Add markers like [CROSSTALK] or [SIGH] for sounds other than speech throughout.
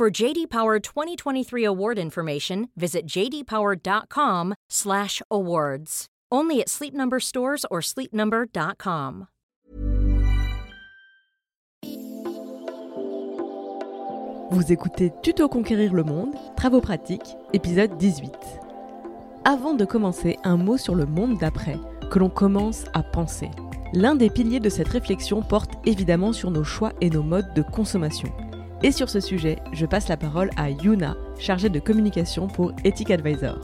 For JD Power 2023 award information, visit jdpower.com/awards. Only at Sleep Number stores or sleepnumber.com. Vous écoutez Tuto conquérir le monde, travaux pratiques, épisode 18. Avant de commencer, un mot sur le monde d'après que l'on commence à penser. L'un des piliers de cette réflexion porte évidemment sur nos choix et nos modes de consommation. Et sur ce sujet, je passe la parole à Yuna, chargée de communication pour Ethic Advisor.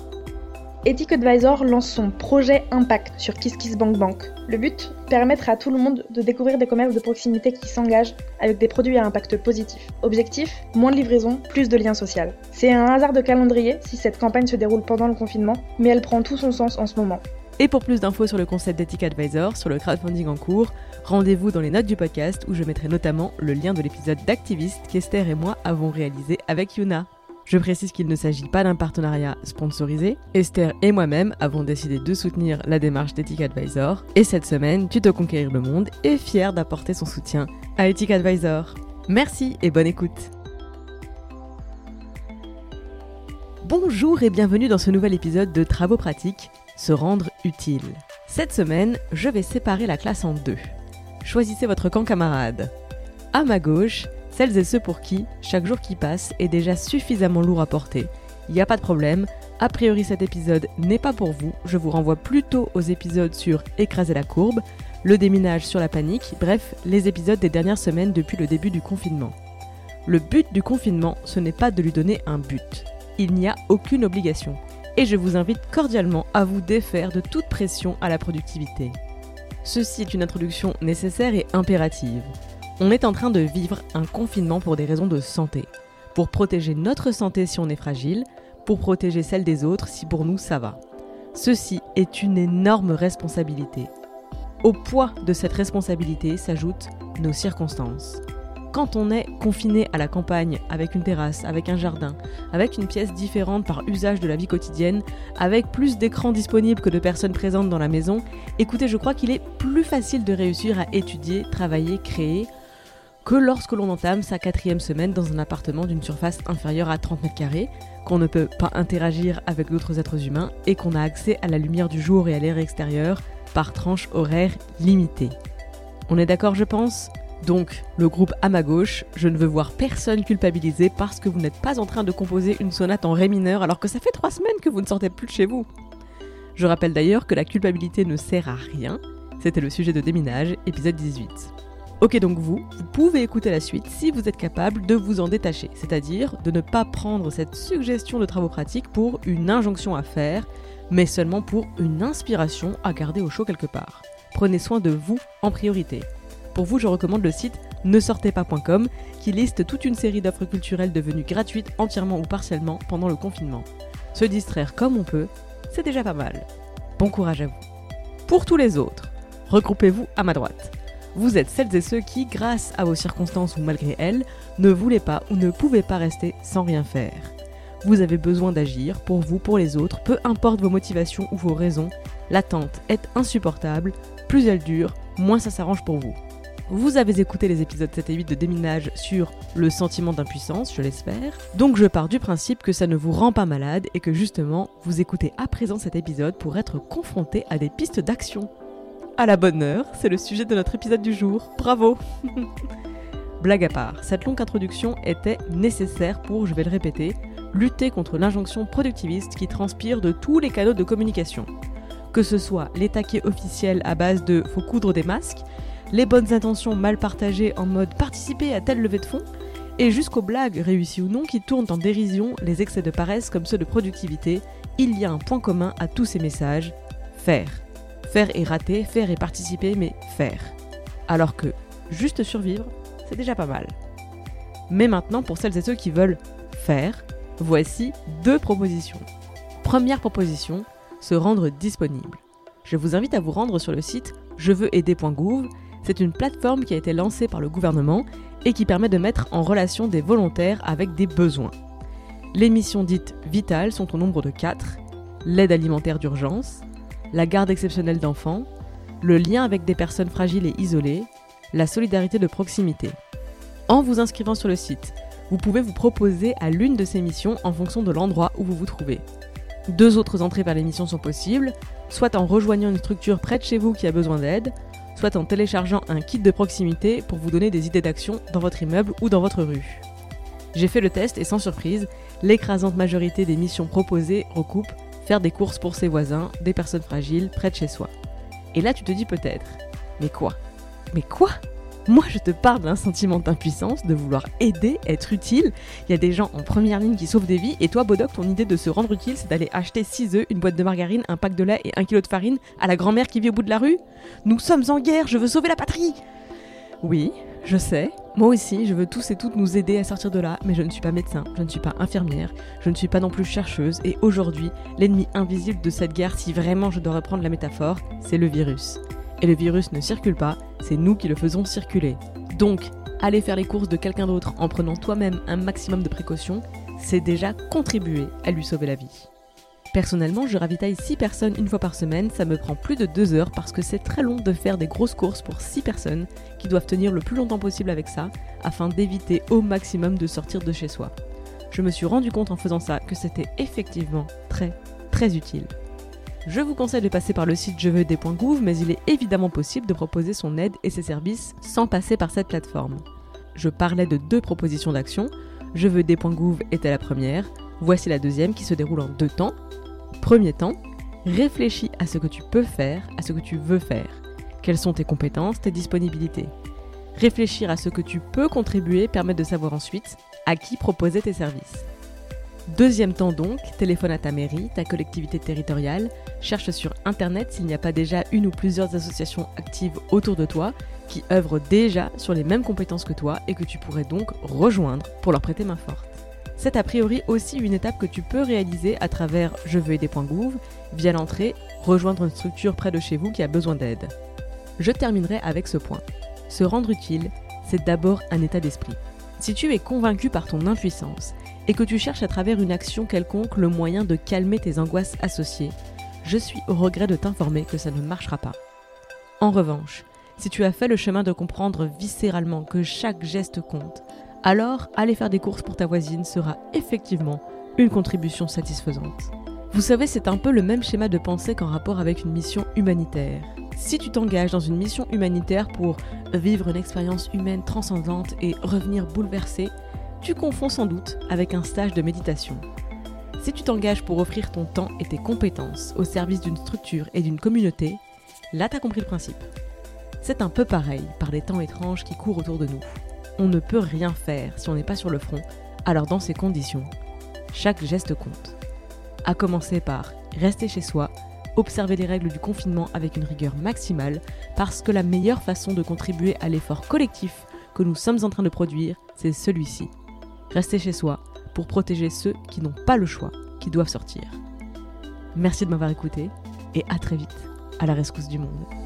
Ethic Advisor lance son projet Impact sur KissKissBankBank. Le but Permettre à tout le monde de découvrir des commerces de proximité qui s'engagent avec des produits à impact positif. Objectif Moins de livraison, plus de liens sociaux. C'est un hasard de calendrier si cette campagne se déroule pendant le confinement, mais elle prend tout son sens en ce moment. Et pour plus d'infos sur le concept d'Ethic Advisor, sur le crowdfunding en cours, rendez-vous dans les notes du podcast où je mettrai notamment le lien de l'épisode d'Activiste qu'Esther et moi avons réalisé avec Yuna. Je précise qu'il ne s'agit pas d'un partenariat sponsorisé. Esther et moi-même avons décidé de soutenir la démarche d'Ethic Advisor. Et cette semaine, Tu te conquérir le monde est fier d'apporter son soutien à Ethic Advisor. Merci et bonne écoute. Bonjour et bienvenue dans ce nouvel épisode de Travaux pratiques, se rendre utile. Cette semaine, je vais séparer la classe en deux. Choisissez votre camp camarade. À ma gauche, celles et ceux pour qui chaque jour qui passe est déjà suffisamment lourd à porter. Il n'y a pas de problème, a priori cet épisode n'est pas pour vous, je vous renvoie plutôt aux épisodes sur écraser la courbe, le déminage sur la panique, bref, les épisodes des dernières semaines depuis le début du confinement. Le but du confinement, ce n'est pas de lui donner un but. Il n'y a aucune obligation. Et je vous invite cordialement à vous défaire de toute pression à la productivité. Ceci est une introduction nécessaire et impérative. On est en train de vivre un confinement pour des raisons de santé. Pour protéger notre santé si on est fragile, pour protéger celle des autres si pour nous ça va. Ceci est une énorme responsabilité. Au poids de cette responsabilité s'ajoutent nos circonstances quand on est confiné à la campagne, avec une terrasse, avec un jardin, avec une pièce différente par usage de la vie quotidienne, avec plus d'écrans disponibles que de personnes présentes dans la maison, écoutez, je crois qu'il est plus facile de réussir à étudier, travailler, créer, que lorsque l'on entame sa quatrième semaine dans un appartement d'une surface inférieure à 30 mètres carrés, qu'on ne peut pas interagir avec d'autres êtres humains et qu'on a accès à la lumière du jour et à l'air extérieur par tranche horaire limitée. On est d'accord, je pense? Donc, le groupe à ma gauche, je ne veux voir personne culpabilisé parce que vous n'êtes pas en train de composer une sonate en ré mineur alors que ça fait trois semaines que vous ne sortez plus de chez vous. Je rappelle d'ailleurs que la culpabilité ne sert à rien. C'était le sujet de déminage, épisode 18. Ok donc vous, vous pouvez écouter la suite si vous êtes capable de vous en détacher, c'est-à-dire de ne pas prendre cette suggestion de travaux pratiques pour une injonction à faire, mais seulement pour une inspiration à garder au chaud quelque part. Prenez soin de vous en priorité. Pour vous, je recommande le site ne sortez pas.com qui liste toute une série d'offres culturelles devenues gratuites entièrement ou partiellement pendant le confinement. Se distraire comme on peut, c'est déjà pas mal. Bon courage à vous. Pour tous les autres, regroupez-vous à ma droite. Vous êtes celles et ceux qui, grâce à vos circonstances ou malgré elles, ne voulaient pas ou ne pouvaient pas rester sans rien faire. Vous avez besoin d'agir pour vous, pour les autres, peu importe vos motivations ou vos raisons. L'attente est insupportable, plus elle dure, moins ça s'arrange pour vous. Vous avez écouté les épisodes 7 et 8 de Déminage sur le sentiment d'impuissance, je l'espère. Donc je pars du principe que ça ne vous rend pas malade et que justement, vous écoutez à présent cet épisode pour être confronté à des pistes d'action. À la bonne heure, c'est le sujet de notre épisode du jour. Bravo [LAUGHS] Blague à part, cette longue introduction était nécessaire pour, je vais le répéter, lutter contre l'injonction productiviste qui transpire de tous les canaux de communication. Que ce soit les taquets officiels à base de faut coudre des masques, les bonnes intentions mal partagées en mode participer à telle levée de fonds, et jusqu'aux blagues, réussies ou non, qui tournent en dérision les excès de paresse comme ceux de productivité, il y a un point commun à tous ces messages, faire. Faire et rater, faire et participer, mais faire. Alors que juste survivre, c'est déjà pas mal. Mais maintenant, pour celles et ceux qui veulent faire, Voici deux propositions. Première proposition, se rendre disponible. Je vous invite à vous rendre sur le site jeveuxaider.gouv. C'est une plateforme qui a été lancée par le gouvernement et qui permet de mettre en relation des volontaires avec des besoins. Les missions dites vitales sont au nombre de quatre l'aide alimentaire d'urgence, la garde exceptionnelle d'enfants, le lien avec des personnes fragiles et isolées, la solidarité de proximité. En vous inscrivant sur le site, vous pouvez vous proposer à l'une de ces missions en fonction de l'endroit où vous vous trouvez. Deux autres entrées vers les missions sont possibles, soit en rejoignant une structure près de chez vous qui a besoin d'aide, soit en téléchargeant un kit de proximité pour vous donner des idées d'action dans votre immeuble ou dans votre rue. J'ai fait le test et sans surprise, l'écrasante majorité des missions proposées recoupent faire des courses pour ses voisins, des personnes fragiles, près de chez soi. Et là tu te dis peut-être, mais quoi? Mais quoi? Moi, je te parle d'un sentiment d'impuissance, de vouloir aider, être utile. Il y a des gens en première ligne qui sauvent des vies, et toi, Bodoc, ton idée de se rendre utile, c'est d'aller acheter 6 œufs, une boîte de margarine, un pack de lait et un kilo de farine à la grand-mère qui vit au bout de la rue Nous sommes en guerre, je veux sauver la patrie Oui, je sais. Moi aussi, je veux tous et toutes nous aider à sortir de là, mais je ne suis pas médecin, je ne suis pas infirmière, je ne suis pas non plus chercheuse, et aujourd'hui, l'ennemi invisible de cette guerre, si vraiment je dois reprendre la métaphore, c'est le virus. Et le virus ne circule pas, c'est nous qui le faisons circuler. Donc, aller faire les courses de quelqu'un d'autre en prenant toi-même un maximum de précautions, c'est déjà contribuer à lui sauver la vie. Personnellement, je ravitaille 6 personnes une fois par semaine, ça me prend plus de 2 heures parce que c'est très long de faire des grosses courses pour 6 personnes qui doivent tenir le plus longtemps possible avec ça afin d'éviter au maximum de sortir de chez soi. Je me suis rendu compte en faisant ça que c'était effectivement très très utile. Je vous conseille de passer par le site jeveuxaider.gouv, mais il est évidemment possible de proposer son aide et ses services sans passer par cette plateforme. Je parlais de deux propositions d'action. Jeveuxaider.gouv était la première. Voici la deuxième qui se déroule en deux temps. Premier temps, réfléchis à ce que tu peux faire, à ce que tu veux faire. Quelles sont tes compétences, tes disponibilités? Réfléchir à ce que tu peux contribuer permet de savoir ensuite à qui proposer tes services. Deuxième temps donc, téléphone à ta mairie, ta collectivité territoriale, cherche sur Internet s'il n'y a pas déjà une ou plusieurs associations actives autour de toi qui œuvrent déjà sur les mêmes compétences que toi et que tu pourrais donc rejoindre pour leur prêter main forte. C'est a priori aussi une étape que tu peux réaliser à travers je veux aider.gouv via l'entrée rejoindre une structure près de chez vous qui a besoin d'aide. Je terminerai avec ce point. Se rendre utile, c'est d'abord un état d'esprit. Si tu es convaincu par ton impuissance et que tu cherches à travers une action quelconque le moyen de calmer tes angoisses associées, je suis au regret de t'informer que ça ne marchera pas. En revanche, si tu as fait le chemin de comprendre viscéralement que chaque geste compte, alors aller faire des courses pour ta voisine sera effectivement une contribution satisfaisante. Vous savez, c'est un peu le même schéma de pensée qu'en rapport avec une mission humanitaire. Si tu t'engages dans une mission humanitaire pour vivre une expérience humaine transcendante et revenir bouleversé, tu confonds sans doute avec un stage de méditation. Si tu t'engages pour offrir ton temps et tes compétences au service d'une structure et d'une communauté, là t'as compris le principe. C'est un peu pareil par les temps étranges qui courent autour de nous. On ne peut rien faire si on n'est pas sur le front, alors dans ces conditions, chaque geste compte. À commencer par rester chez soi, observer les règles du confinement avec une rigueur maximale, parce que la meilleure façon de contribuer à l'effort collectif que nous sommes en train de produire, c'est celui-ci. Restez chez soi pour protéger ceux qui n'ont pas le choix, qui doivent sortir. Merci de m'avoir écouté et à très vite à la rescousse du monde.